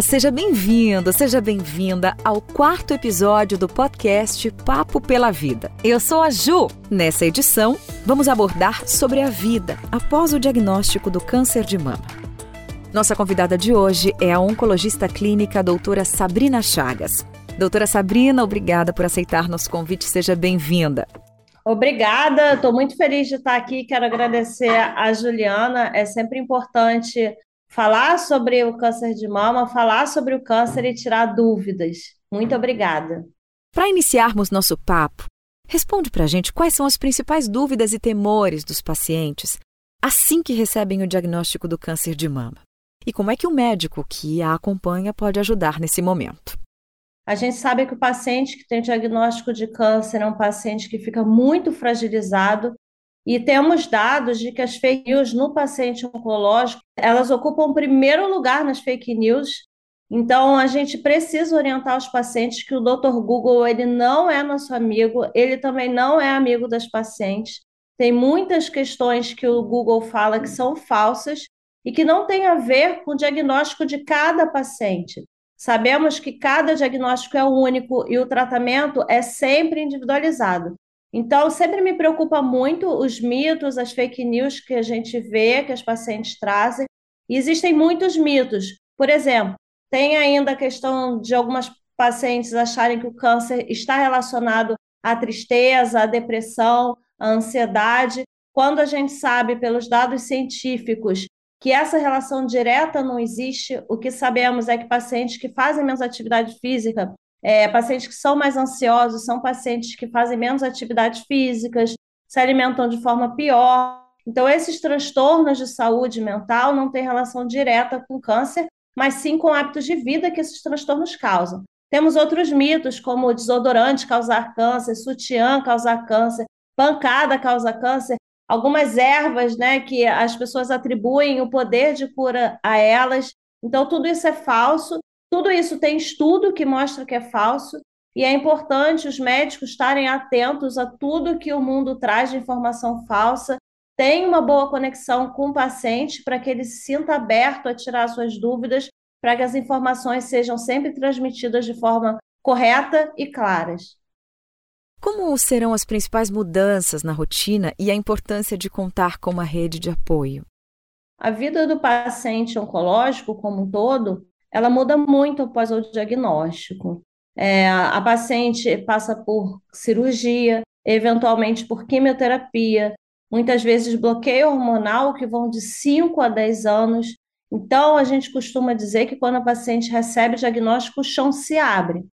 Seja bem-vindo, seja bem-vinda ao quarto episódio do podcast Papo pela Vida. Eu sou a Ju. Nessa edição, vamos abordar sobre a vida após o diagnóstico do câncer de mama. Nossa convidada de hoje é a oncologista clínica doutora Sabrina Chagas. Doutora Sabrina, obrigada por aceitar nosso convite, seja bem-vinda. Obrigada, estou muito feliz de estar aqui. Quero agradecer a Juliana. É sempre importante falar sobre o câncer de mama, falar sobre o câncer e tirar dúvidas. Muito obrigada. Para iniciarmos nosso papo, responde para a gente quais são as principais dúvidas e temores dos pacientes assim que recebem o diagnóstico do câncer de mama. E como é que o médico que a acompanha pode ajudar nesse momento? A gente sabe que o paciente que tem diagnóstico de câncer é um paciente que fica muito fragilizado e temos dados de que as fake news no paciente oncológico, elas ocupam primeiro lugar nas fake news. Então, a gente precisa orientar os pacientes que o Dr. Google ele não é nosso amigo, ele também não é amigo das pacientes. Tem muitas questões que o Google fala que são falsas e que não têm a ver com o diagnóstico de cada paciente. Sabemos que cada diagnóstico é único e o tratamento é sempre individualizado. Então, sempre me preocupa muito os mitos, as fake news que a gente vê, que as pacientes trazem. E existem muitos mitos. Por exemplo, tem ainda a questão de algumas pacientes acharem que o câncer está relacionado à tristeza, à depressão, à ansiedade, quando a gente sabe pelos dados científicos que essa relação direta não existe, o que sabemos é que pacientes que fazem menos atividade física é, pacientes que são mais ansiosos são pacientes que fazem menos atividades físicas, se alimentam de forma pior. Então, esses transtornos de saúde mental não têm relação direta com câncer, mas sim com hábitos de vida que esses transtornos causam. Temos outros mitos, como desodorante causar câncer, sutiã causar câncer, pancada causar câncer, algumas ervas né, que as pessoas atribuem o poder de cura a elas. Então, tudo isso é falso tudo isso tem estudo que mostra que é falso, e é importante os médicos estarem atentos a tudo que o mundo traz de informação falsa, tem uma boa conexão com o paciente para que ele se sinta aberto a tirar suas dúvidas, para que as informações sejam sempre transmitidas de forma correta e claras. Como serão as principais mudanças na rotina e a importância de contar com uma rede de apoio? A vida do paciente oncológico como um todo ela muda muito após o diagnóstico. É, a paciente passa por cirurgia, eventualmente por quimioterapia, muitas vezes bloqueio hormonal, que vão de 5 a 10 anos. Então, a gente costuma dizer que quando a paciente recebe o diagnóstico, o chão se abre.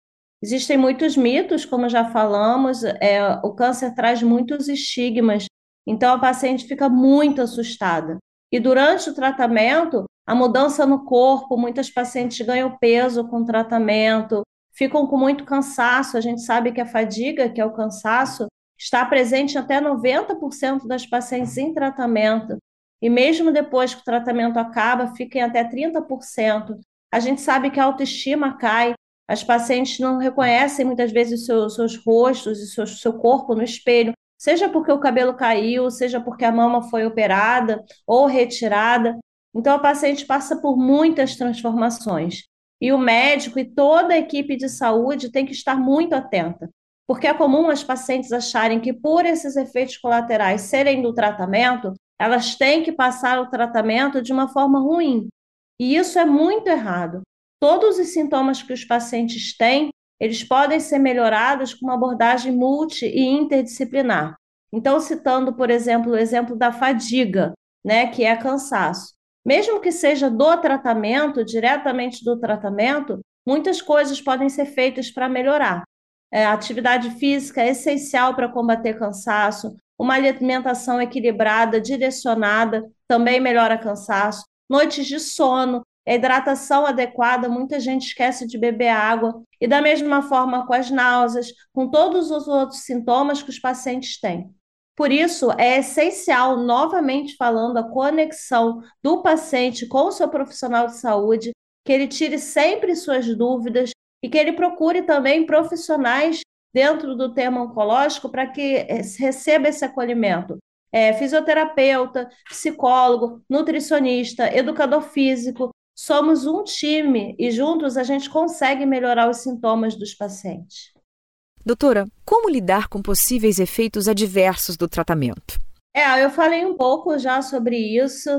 Existem muitos mitos, como já falamos, é, o câncer traz muitos estigmas, então a paciente fica muito assustada. E durante o tratamento, a mudança no corpo, muitas pacientes ganham peso com o tratamento, ficam com muito cansaço. A gente sabe que a fadiga, que é o cansaço, está presente até 90% das pacientes em tratamento. E mesmo depois que o tratamento acaba, fica em até 30%. A gente sabe que a autoestima cai, as pacientes não reconhecem muitas vezes os seus, seus rostos e seu, seu corpo no espelho, seja porque o cabelo caiu, seja porque a mama foi operada ou retirada. Então, a paciente passa por muitas transformações. E o médico e toda a equipe de saúde tem que estar muito atenta, porque é comum as pacientes acharem que, por esses efeitos colaterais serem do tratamento, elas têm que passar o tratamento de uma forma ruim. E isso é muito errado. Todos os sintomas que os pacientes têm, eles podem ser melhorados com uma abordagem multi e interdisciplinar. Então, citando, por exemplo, o exemplo da fadiga, né, que é cansaço. Mesmo que seja do tratamento, diretamente do tratamento, muitas coisas podem ser feitas para melhorar. É, atividade física é essencial para combater cansaço, uma alimentação equilibrada, direcionada, também melhora cansaço, noites de sono, hidratação adequada, muita gente esquece de beber água, e da mesma forma com as náuseas, com todos os outros sintomas que os pacientes têm. Por isso, é essencial, novamente falando, a conexão do paciente com o seu profissional de saúde, que ele tire sempre suas dúvidas e que ele procure também profissionais dentro do tema oncológico para que eh, receba esse acolhimento. É, fisioterapeuta, psicólogo, nutricionista, educador físico, somos um time e juntos a gente consegue melhorar os sintomas dos pacientes. Doutora, como lidar com possíveis efeitos adversos do tratamento? É, eu falei um pouco já sobre isso.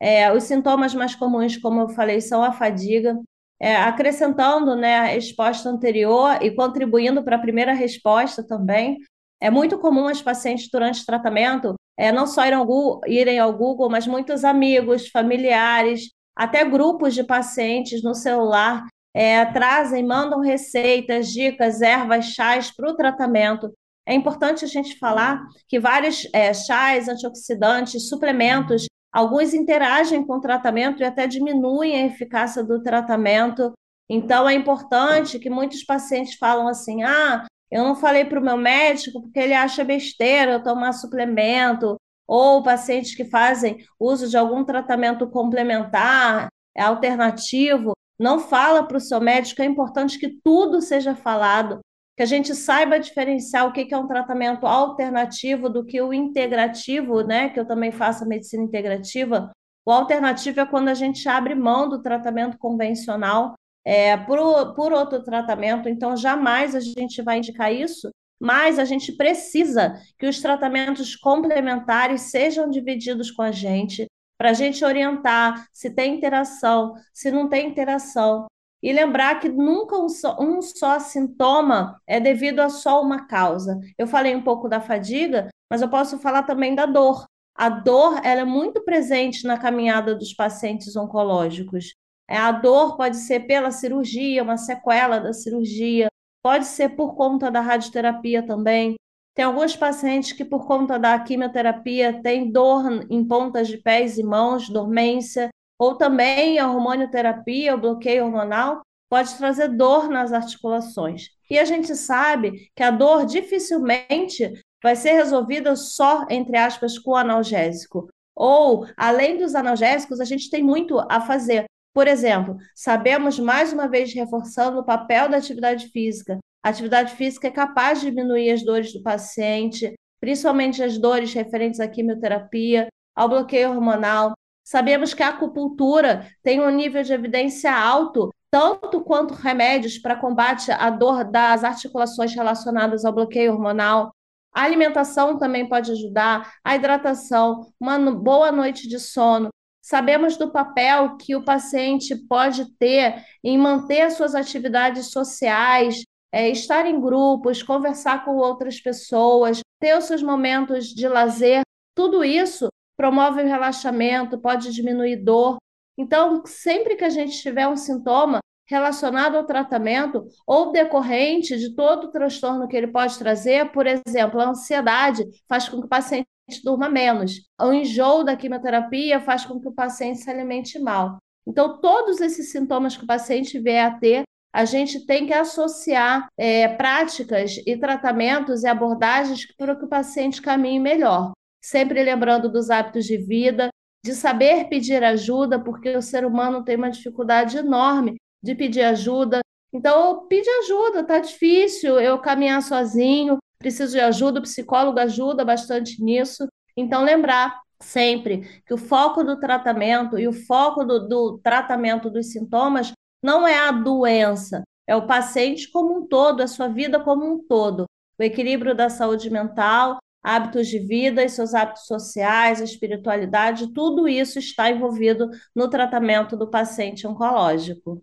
É, os sintomas mais comuns, como eu falei, são a fadiga. É, acrescentando né, a resposta anterior e contribuindo para a primeira resposta também, é muito comum as pacientes durante o tratamento é, não só irem ao, Google, irem ao Google, mas muitos amigos, familiares, até grupos de pacientes no celular é, trazem, mandam receitas, dicas, ervas, chás para o tratamento. É importante a gente falar que vários é, chás, antioxidantes, suplementos, alguns interagem com o tratamento e até diminuem a eficácia do tratamento. Então, é importante que muitos pacientes falam assim: ah, eu não falei para o meu médico porque ele acha besteira eu tomar suplemento, ou pacientes que fazem uso de algum tratamento complementar, é alternativo, não fala para o seu médico, é importante que tudo seja falado, que a gente saiba diferenciar o que é um tratamento alternativo do que o integrativo, né? Que eu também faço a medicina integrativa. O alternativo é quando a gente abre mão do tratamento convencional é, por, por outro tratamento, então jamais a gente vai indicar isso, mas a gente precisa que os tratamentos complementares sejam divididos com a gente, para a gente orientar se tem interação, se não tem interação. E lembrar que nunca um só, um só sintoma é devido a só uma causa. Eu falei um pouco da fadiga, mas eu posso falar também da dor. A dor ela é muito presente na caminhada dos pacientes oncológicos. É, a dor pode ser pela cirurgia, uma sequela da cirurgia, pode ser por conta da radioterapia também. Tem alguns pacientes que, por conta da quimioterapia, têm dor em pontas de pés e mãos, dormência, ou também a hormonioterapia, o bloqueio hormonal, pode trazer dor nas articulações. E a gente sabe que a dor dificilmente vai ser resolvida só, entre aspas, com analgésico. Ou, além dos analgésicos, a gente tem muito a fazer. Por exemplo, sabemos mais uma vez reforçando o papel da atividade física. A atividade física é capaz de diminuir as dores do paciente, principalmente as dores referentes à quimioterapia, ao bloqueio hormonal. Sabemos que a acupuntura tem um nível de evidência alto, tanto quanto remédios para combate à dor das articulações relacionadas ao bloqueio hormonal. A alimentação também pode ajudar, a hidratação, uma boa noite de sono. Sabemos do papel que o paciente pode ter em manter as suas atividades sociais, é, estar em grupos, conversar com outras pessoas, ter os seus momentos de lazer. Tudo isso promove o relaxamento, pode diminuir dor. Então, sempre que a gente tiver um sintoma relacionado ao tratamento ou decorrente de todo o transtorno que ele pode trazer, por exemplo, a ansiedade faz com que o paciente durma menos. O enjoo da quimioterapia faz com que o paciente se alimente mal. Então, todos esses sintomas que o paciente vier a ter, a gente tem que associar é, práticas e tratamentos e abordagens para que o paciente caminhe melhor. Sempre lembrando dos hábitos de vida, de saber pedir ajuda, porque o ser humano tem uma dificuldade enorme de pedir ajuda. Então, pede ajuda, tá difícil eu caminhar sozinho, preciso de ajuda, o psicólogo ajuda bastante nisso. Então, lembrar sempre que o foco do tratamento e o foco do, do tratamento dos sintomas não é a doença, é o paciente como um todo, a sua vida como um todo. O equilíbrio da saúde mental, hábitos de vida e seus hábitos sociais, a espiritualidade, tudo isso está envolvido no tratamento do paciente oncológico.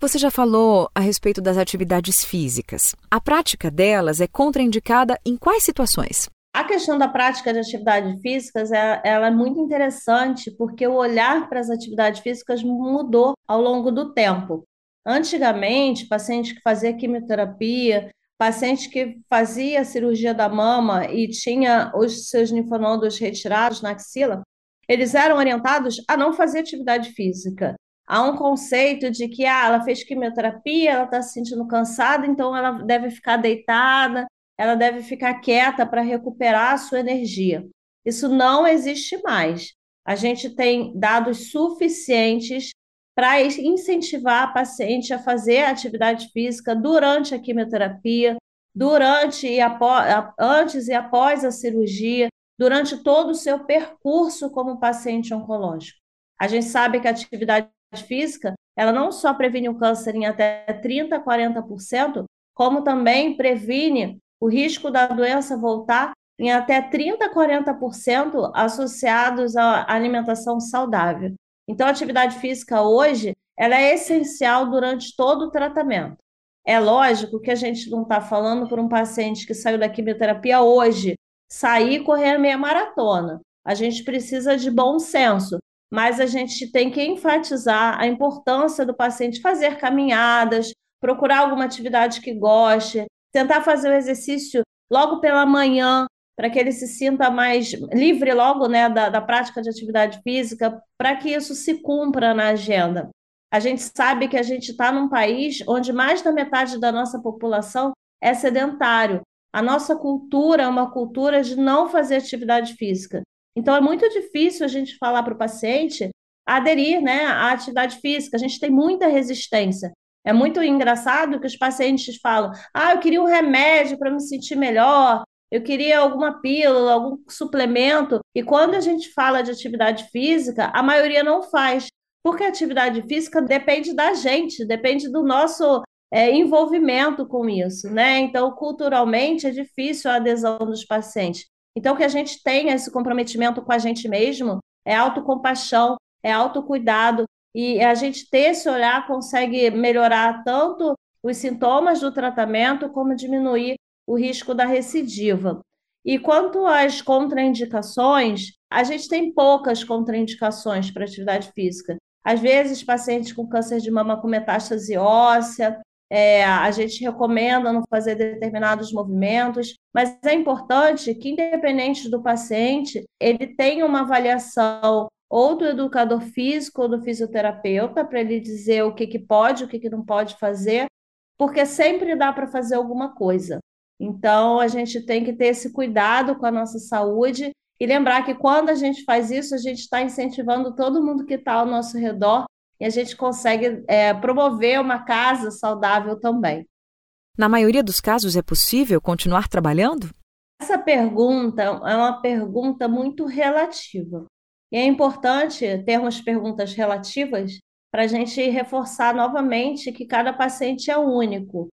Você já falou a respeito das atividades físicas. A prática delas é contraindicada em quais situações? A questão da prática de atividades físicas é, ela é muito interessante porque o olhar para as atividades físicas mudou ao longo do tempo. Antigamente, paciente que fazia quimioterapia, paciente que fazia cirurgia da mama e tinha os seus linfonodos retirados na axila, eles eram orientados a não fazer atividade física há um conceito de que ah, ela fez quimioterapia, ela está se sentindo cansada, então ela deve ficar deitada, ela deve ficar quieta para recuperar a sua energia. Isso não existe mais. A gente tem dados suficientes para incentivar a paciente a fazer atividade física durante a quimioterapia, durante e após, antes e após a cirurgia, durante todo o seu percurso como paciente oncológico. A gente sabe que a atividade física, ela não só previne o câncer em até 30, 40%, como também previne o risco da doença voltar em até 30, 40% associados à alimentação saudável. Então, a atividade física hoje, ela é essencial durante todo o tratamento. É lógico que a gente não está falando por um paciente que saiu da quimioterapia hoje, sair e correr a meia maratona. A gente precisa de bom senso, mas a gente tem que enfatizar a importância do paciente fazer caminhadas, procurar alguma atividade que goste, tentar fazer o exercício logo pela manhã, para que ele se sinta mais livre logo né, da, da prática de atividade física, para que isso se cumpra na agenda. A gente sabe que a gente está num país onde mais da metade da nossa população é sedentário. A nossa cultura é uma cultura de não fazer atividade física. Então, é muito difícil a gente falar para o paciente aderir né, à atividade física. A gente tem muita resistência. É muito engraçado que os pacientes falam: ah, eu queria um remédio para me sentir melhor, eu queria alguma pílula, algum suplemento. E quando a gente fala de atividade física, a maioria não faz, porque a atividade física depende da gente, depende do nosso é, envolvimento com isso, né? Então, culturalmente, é difícil a adesão dos pacientes. Então, que a gente tenha esse comprometimento com a gente mesmo é autocompaixão, é autocuidado, e a gente ter esse olhar consegue melhorar tanto os sintomas do tratamento, como diminuir o risco da recidiva. E quanto às contraindicações, a gente tem poucas contraindicações para atividade física. Às vezes, pacientes com câncer de mama com metástase óssea, é, a gente recomenda não fazer determinados movimentos, mas é importante que, independente do paciente, ele tenha uma avaliação ou do educador físico ou do fisioterapeuta para ele dizer o que, que pode, o que, que não pode fazer, porque sempre dá para fazer alguma coisa. Então, a gente tem que ter esse cuidado com a nossa saúde e lembrar que quando a gente faz isso, a gente está incentivando todo mundo que está ao nosso redor e a gente consegue é, promover uma casa saudável também. Na maioria dos casos, é possível continuar trabalhando? Essa pergunta é uma pergunta muito relativa. E é importante termos perguntas relativas para a gente reforçar novamente que cada paciente é único.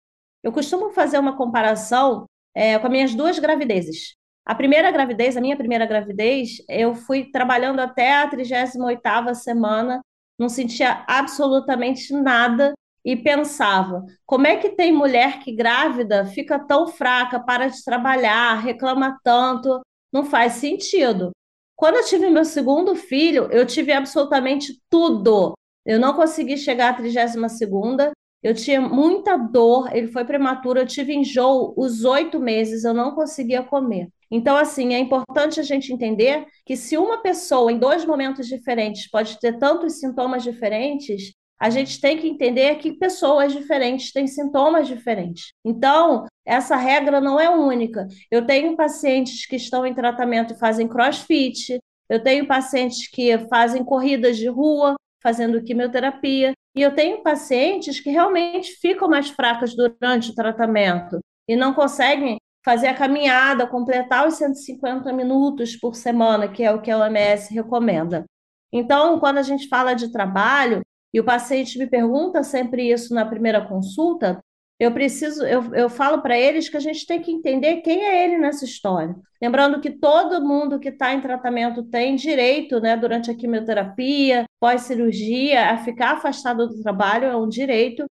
Eu costumo fazer uma comparação é, com as minhas duas gravidezes. A primeira gravidez, a minha primeira gravidez, eu fui trabalhando até a 38ª semana não sentia absolutamente nada e pensava: como é que tem mulher que grávida fica tão fraca, para de trabalhar, reclama tanto? Não faz sentido. Quando eu tive meu segundo filho, eu tive absolutamente tudo. Eu não consegui chegar à 32 segunda, eu tinha muita dor, ele foi prematuro, eu tive enjoo os oito meses, eu não conseguia comer. Então, assim, é importante a gente entender que se uma pessoa em dois momentos diferentes pode ter tantos sintomas diferentes, a gente tem que entender que pessoas diferentes têm sintomas diferentes. Então, essa regra não é única. Eu tenho pacientes que estão em tratamento e fazem crossfit, eu tenho pacientes que fazem corridas de rua, fazendo quimioterapia, e eu tenho pacientes que realmente ficam mais fracas durante o tratamento e não conseguem fazer a caminhada, completar os 150 minutos por semana, que é o que a OMS recomenda. Então, quando a gente fala de trabalho, e o paciente me pergunta sempre isso na primeira consulta, eu preciso, eu, eu falo para eles que a gente tem que entender quem é ele nessa história. Lembrando que todo mundo que está em tratamento tem direito, né, durante a quimioterapia, pós-cirurgia, a ficar afastado do trabalho, é um direito,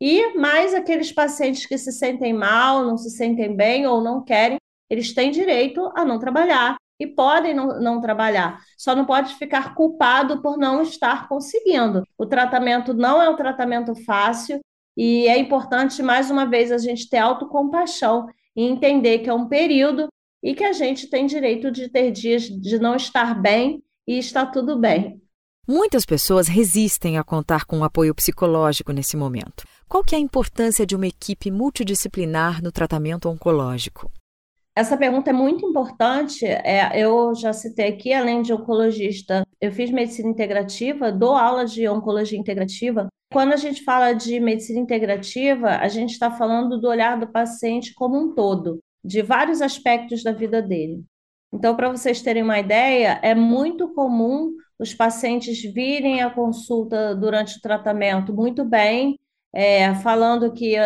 e mais aqueles pacientes que se sentem mal, não se sentem bem ou não querem, eles têm direito a não trabalhar e podem não, não trabalhar. Só não pode ficar culpado por não estar conseguindo. O tratamento não é um tratamento fácil e é importante, mais uma vez, a gente ter autocompaixão e entender que é um período e que a gente tem direito de ter dias de não estar bem e está tudo bem. Muitas pessoas resistem a contar com um apoio psicológico nesse momento. Qual que é a importância de uma equipe multidisciplinar no tratamento oncológico? Essa pergunta é muito importante. É, eu já citei aqui, além de oncologista, eu fiz medicina integrativa, dou aula de oncologia integrativa. Quando a gente fala de medicina integrativa, a gente está falando do olhar do paciente como um todo, de vários aspectos da vida dele. Então, para vocês terem uma ideia, é muito comum os pacientes virem à consulta durante o tratamento muito bem, é, falando que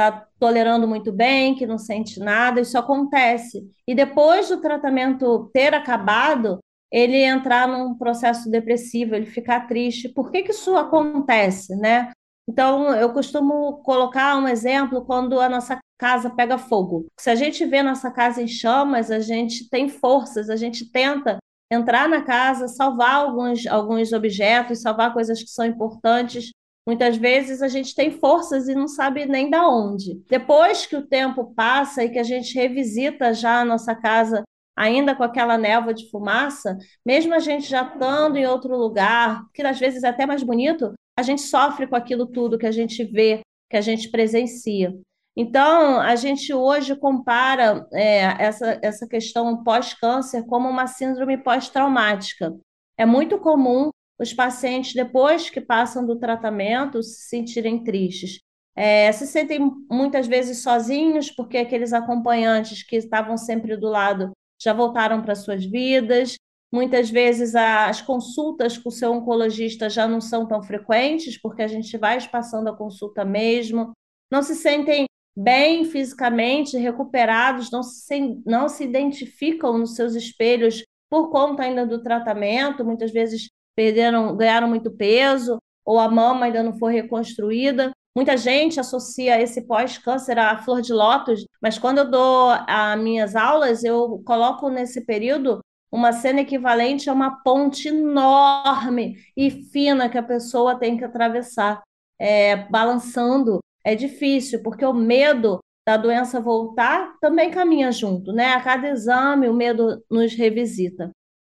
está tolerando muito bem, que não sente nada, isso acontece. E depois do tratamento ter acabado, ele entrar num processo depressivo, ele ficar triste. Por que que isso acontece, né? Então, eu costumo colocar um exemplo quando a nossa casa pega fogo. Se a gente vê nossa casa em chamas, a gente tem forças, a gente tenta entrar na casa, salvar alguns, alguns objetos, salvar coisas que são importantes. Muitas vezes a gente tem forças e não sabe nem da onde. Depois que o tempo passa e que a gente revisita já a nossa casa ainda com aquela névoa de fumaça, mesmo a gente já estando em outro lugar, que às vezes é até mais bonito, a gente sofre com aquilo tudo que a gente vê, que a gente presencia. Então, a gente hoje compara é, essa, essa questão pós-câncer como uma síndrome pós-traumática. É muito comum os pacientes, depois que passam do tratamento, se sentirem tristes. É, se sentem muitas vezes sozinhos, porque aqueles acompanhantes que estavam sempre do lado já voltaram para suas vidas. Muitas vezes as consultas com o seu oncologista já não são tão frequentes, porque a gente vai espaçando a consulta mesmo. Não se sentem bem fisicamente, recuperados, não se, não se identificam nos seus espelhos por conta ainda do tratamento, muitas vezes perderam, ganharam muito peso, ou a mama ainda não foi reconstruída. Muita gente associa esse pós-câncer à flor de lótus, mas quando eu dou as minhas aulas, eu coloco nesse período uma cena equivalente a uma ponte enorme e fina que a pessoa tem que atravessar, é, balançando. É difícil, porque o medo da doença voltar também caminha junto, né? A cada exame, o medo nos revisita.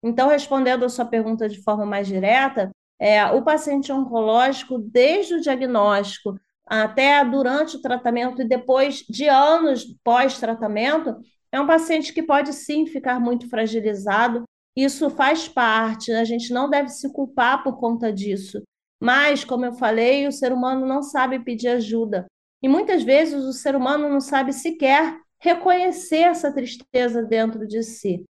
Então, respondendo a sua pergunta de forma mais direta, é, o paciente oncológico, desde o diagnóstico até durante o tratamento e depois de anos pós-tratamento, é um paciente que pode sim ficar muito fragilizado. Isso faz parte, a gente não deve se culpar por conta disso. Mas, como eu falei, o ser humano não sabe pedir ajuda. E muitas vezes o ser humano não sabe sequer reconhecer essa tristeza dentro de si.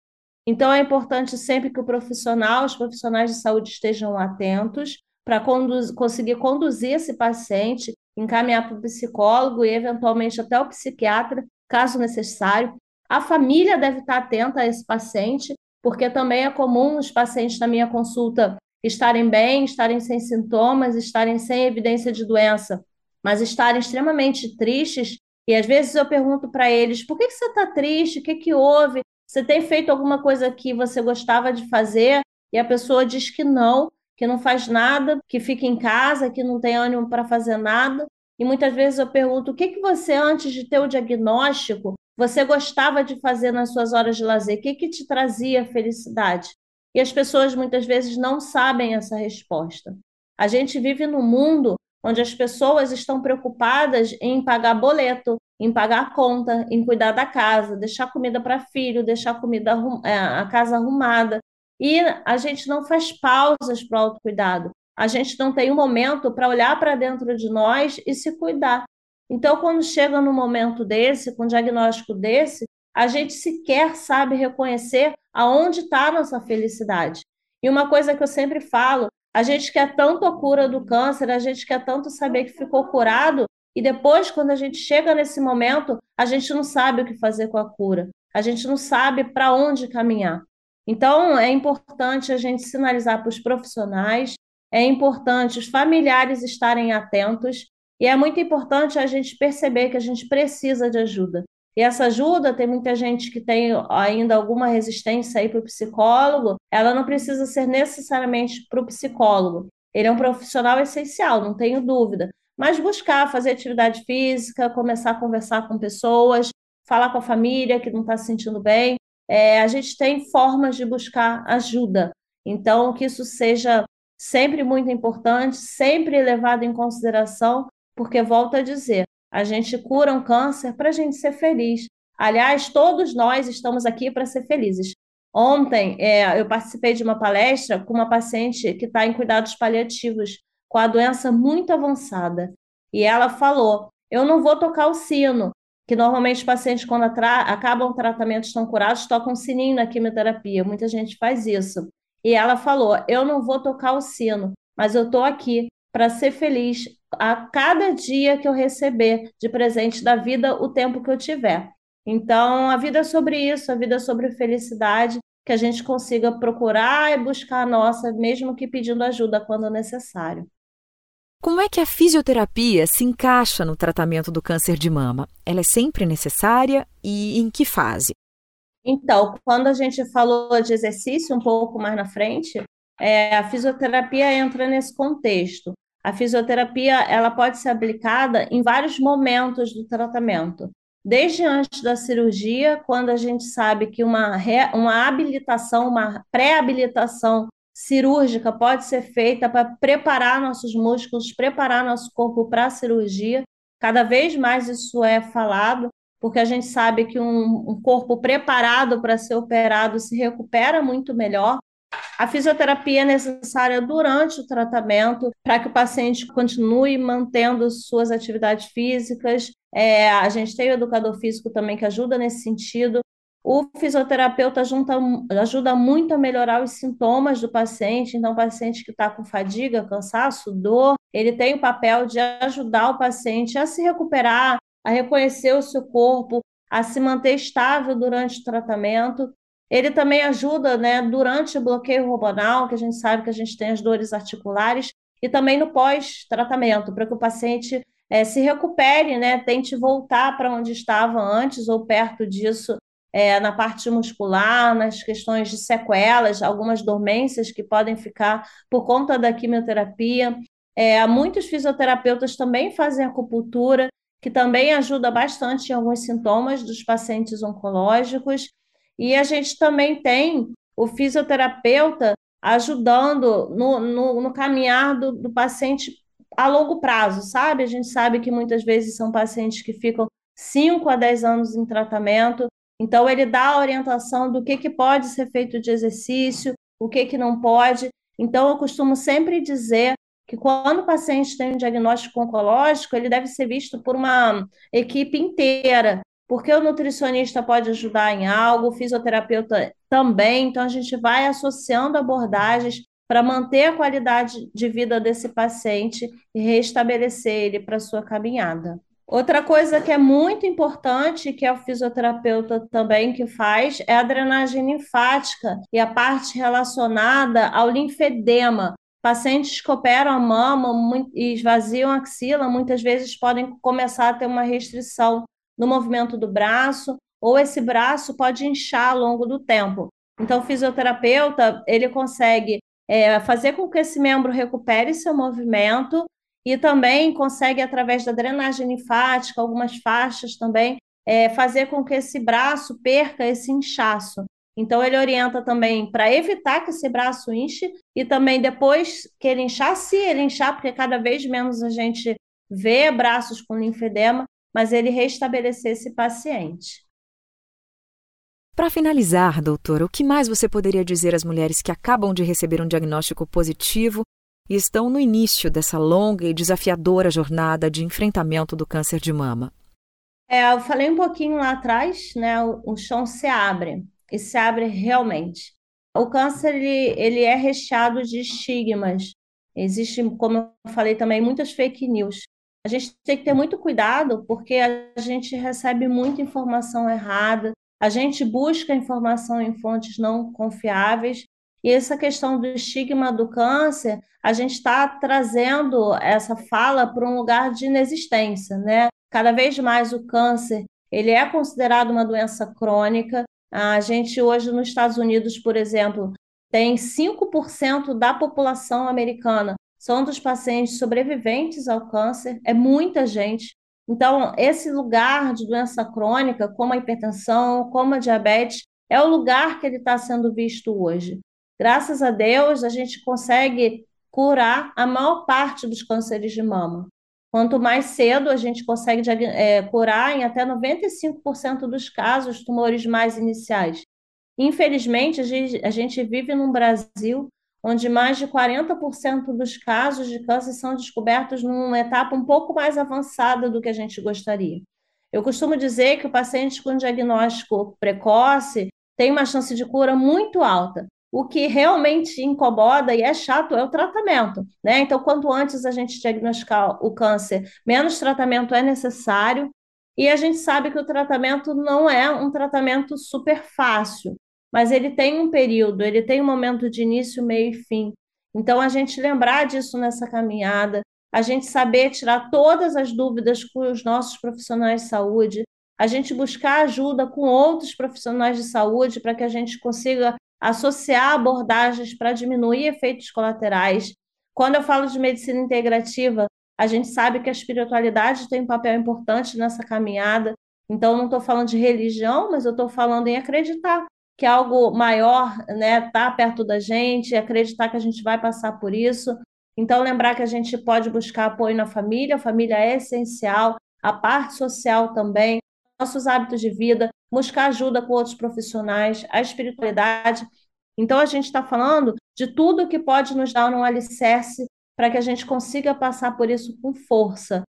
Então, é importante sempre que o profissional, os profissionais de saúde estejam atentos para conduz, conseguir conduzir esse paciente encaminhar para o psicólogo e, eventualmente, até o psiquiatra, caso necessário. A família deve estar atenta a esse paciente, porque também é comum os pacientes na minha consulta estarem bem, estarem sem sintomas, estarem sem evidência de doença, mas estarem extremamente tristes. E às vezes eu pergunto para eles: por que, você está triste? O que, que houve? Você tem feito alguma coisa que você gostava de fazer? E a pessoa diz que não que não faz nada, que fica em casa, que não tem ânimo para fazer nada. E muitas vezes eu pergunto: o que, que você, antes de ter o diagnóstico, você gostava de fazer nas suas horas de lazer? O que, que te trazia felicidade? E as pessoas muitas vezes não sabem essa resposta. A gente vive num mundo onde as pessoas estão preocupadas em pagar boleto, em pagar conta, em cuidar da casa, deixar comida para filho, deixar comida é, a casa arrumada. E a gente não faz pausas para o autocuidado. A gente não tem um momento para olhar para dentro de nós e se cuidar. Então, quando chega num momento desse, com um diagnóstico desse, a gente sequer sabe reconhecer aonde está a nossa felicidade. E uma coisa que eu sempre falo, a gente quer tanto a cura do câncer, a gente quer tanto saber que ficou curado, e depois, quando a gente chega nesse momento, a gente não sabe o que fazer com a cura, a gente não sabe para onde caminhar. Então, é importante a gente sinalizar para os profissionais, é importante os familiares estarem atentos, e é muito importante a gente perceber que a gente precisa de ajuda. E essa ajuda, tem muita gente que tem ainda alguma resistência aí para o psicólogo, ela não precisa ser necessariamente para o psicólogo. Ele é um profissional essencial, não tenho dúvida. Mas buscar fazer atividade física, começar a conversar com pessoas, falar com a família que não está se sentindo bem, é, a gente tem formas de buscar ajuda. Então, que isso seja sempre muito importante, sempre levado em consideração, porque, volto a dizer, a gente cura um câncer para a gente ser feliz. Aliás, todos nós estamos aqui para ser felizes. Ontem, é, eu participei de uma palestra com uma paciente que está em cuidados paliativos, com a doença muito avançada. E ela falou: Eu não vou tocar o sino, que normalmente os pacientes, quando acabam o tratamento, estão curados, tocam um sininho na quimioterapia. Muita gente faz isso. E ela falou: Eu não vou tocar o sino, mas eu estou aqui para ser feliz a cada dia que eu receber de presente da vida, o tempo que eu tiver. Então, a vida é sobre isso, a vida é sobre felicidade, que a gente consiga procurar e buscar a nossa, mesmo que pedindo ajuda quando necessário. Como é que a fisioterapia se encaixa no tratamento do câncer de mama? Ela é sempre necessária e em que fase? Então, quando a gente falou de exercício um pouco mais na frente, é, a fisioterapia entra nesse contexto. A fisioterapia ela pode ser aplicada em vários momentos do tratamento desde antes da cirurgia, quando a gente sabe que uma, re, uma habilitação, uma pré-habilitação cirúrgica pode ser feita para preparar nossos músculos, preparar nosso corpo para a cirurgia. Cada vez mais isso é falado, porque a gente sabe que um, um corpo preparado para ser operado se recupera muito melhor. A fisioterapia é necessária durante o tratamento para que o paciente continue mantendo suas atividades físicas. É, a gente tem o educador físico também que ajuda nesse sentido. O fisioterapeuta junta, ajuda muito a melhorar os sintomas do paciente. Então, o paciente que está com fadiga, cansaço, dor, ele tem o papel de ajudar o paciente a se recuperar, a reconhecer o seu corpo, a se manter estável durante o tratamento. Ele também ajuda, né, durante o bloqueio hormonal, que a gente sabe que a gente tem as dores articulares, e também no pós-tratamento, para que o paciente é, se recupere, né, tente voltar para onde estava antes ou perto disso, é, na parte muscular, nas questões de sequelas, algumas dormências que podem ficar por conta da quimioterapia. É, muitos fisioterapeutas também fazem acupuntura, que também ajuda bastante em alguns sintomas dos pacientes oncológicos. E a gente também tem o fisioterapeuta ajudando no, no, no caminhar do, do paciente a longo prazo, sabe? A gente sabe que muitas vezes são pacientes que ficam 5 a 10 anos em tratamento, então ele dá a orientação do que, que pode ser feito de exercício, o que, que não pode. Então, eu costumo sempre dizer que quando o paciente tem um diagnóstico oncológico, ele deve ser visto por uma equipe inteira, porque o nutricionista pode ajudar em algo, o fisioterapeuta também, então a gente vai associando abordagens para manter a qualidade de vida desse paciente e restabelecer ele para sua caminhada. Outra coisa que é muito importante, que é o fisioterapeuta também que faz, é a drenagem linfática e a parte relacionada ao linfedema. Pacientes que operam a mama e esvaziam a axila, muitas vezes podem começar a ter uma restrição no movimento do braço, ou esse braço pode inchar ao longo do tempo. Então, o fisioterapeuta, ele consegue é, fazer com que esse membro recupere seu movimento e também consegue, através da drenagem linfática, algumas faixas também, é, fazer com que esse braço perca esse inchaço. Então, ele orienta também para evitar que esse braço inche e também depois que ele inchar, se ele inchar, porque cada vez menos a gente vê braços com linfedema, mas ele restabelecer esse paciente. Para finalizar, doutora, o que mais você poderia dizer às mulheres que acabam de receber um diagnóstico positivo e estão no início dessa longa e desafiadora jornada de enfrentamento do câncer de mama? É, eu falei um pouquinho lá atrás, né? O, o chão se abre e se abre realmente. O câncer ele, ele é recheado de estigmas. Existe, como eu falei também, muitas fake news. A gente tem que ter muito cuidado porque a gente recebe muita informação errada, a gente busca informação em fontes não confiáveis e essa questão do estigma do câncer, a gente está trazendo essa fala para um lugar de inexistência, né? Cada vez mais o câncer ele é considerado uma doença crônica. A gente hoje nos Estados Unidos, por exemplo, tem 5% da população americana são dos pacientes sobreviventes ao câncer, é muita gente. Então, esse lugar de doença crônica, como a hipertensão, como a diabetes, é o lugar que ele está sendo visto hoje. Graças a Deus, a gente consegue curar a maior parte dos cânceres de mama. Quanto mais cedo a gente consegue é, curar em até 95% dos casos tumores mais iniciais. Infelizmente, a gente, a gente vive num Brasil onde mais de 40% dos casos de câncer são descobertos numa etapa um pouco mais avançada do que a gente gostaria. Eu costumo dizer que o paciente com diagnóstico precoce tem uma chance de cura muito alta. O que realmente incomoda e é chato é o tratamento, né? Então, quanto antes a gente diagnosticar o câncer, menos tratamento é necessário. E a gente sabe que o tratamento não é um tratamento super fácil, mas ele tem um período, ele tem um momento de início, meio e fim. Então, a gente lembrar disso nessa caminhada, a gente saber tirar todas as dúvidas com os nossos profissionais de saúde, a gente buscar ajuda com outros profissionais de saúde para que a gente consiga associar abordagens para diminuir efeitos colaterais. Quando eu falo de medicina integrativa, a gente sabe que a espiritualidade tem um papel importante nessa caminhada. Então, não estou falando de religião, mas eu estou falando em acreditar que algo maior está né, tá perto da gente, acreditar que a gente vai passar por isso. Então, lembrar que a gente pode buscar apoio na família, a família é essencial, a parte social também, nossos hábitos de vida, buscar ajuda com outros profissionais, a espiritualidade. Então, a gente está falando de tudo que pode nos dar um alicerce para que a gente consiga passar por isso com força.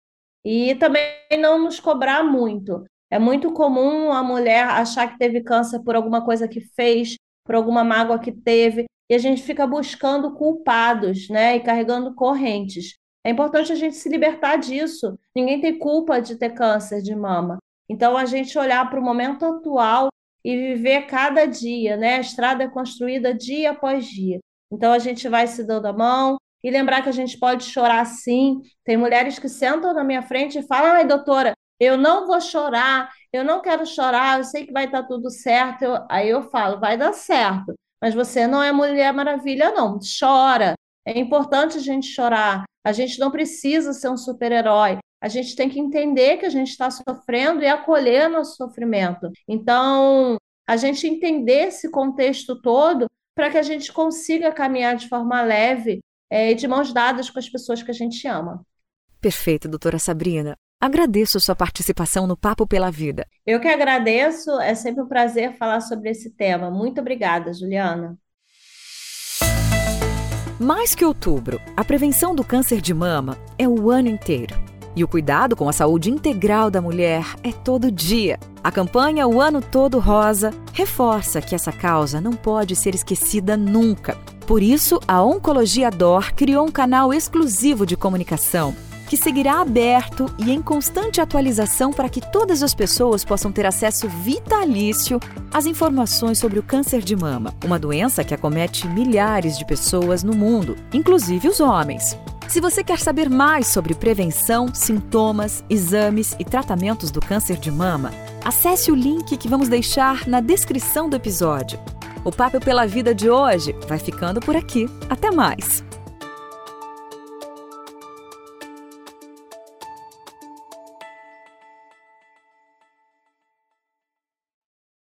E também não nos cobrar muito. É muito comum a mulher achar que teve câncer por alguma coisa que fez, por alguma mágoa que teve, e a gente fica buscando culpados, né, e carregando correntes. É importante a gente se libertar disso. Ninguém tem culpa de ter câncer de mama. Então, a gente olhar para o momento atual e viver cada dia, né? A estrada é construída dia após dia. Então, a gente vai se dando a mão e lembrar que a gente pode chorar sim. Tem mulheres que sentam na minha frente e falam: ai, doutora, eu não vou chorar, eu não quero chorar, eu sei que vai estar tudo certo. Eu... Aí eu falo: vai dar certo, mas você não é Mulher Maravilha, não. Chora. É importante a gente chorar. A gente não precisa ser um super-herói a gente tem que entender que a gente está sofrendo e acolher nosso sofrimento. Então, a gente entender esse contexto todo para que a gente consiga caminhar de forma leve é, e de mãos dadas com as pessoas que a gente ama. Perfeito, doutora Sabrina. Agradeço sua participação no Papo pela Vida. Eu que agradeço, é sempre um prazer falar sobre esse tema. Muito obrigada, Juliana. Mais que outubro, a prevenção do câncer de mama é o ano inteiro. E o cuidado com a saúde integral da mulher é todo dia. A campanha O Ano Todo Rosa reforça que essa causa não pode ser esquecida nunca. Por isso, a Oncologia Dor criou um canal exclusivo de comunicação que seguirá aberto e em constante atualização para que todas as pessoas possam ter acesso vitalício às informações sobre o câncer de mama, uma doença que acomete milhares de pessoas no mundo, inclusive os homens. Se você quer saber mais sobre prevenção, sintomas, exames e tratamentos do câncer de mama, acesse o link que vamos deixar na descrição do episódio. O Papo pela Vida de hoje vai ficando por aqui. Até mais!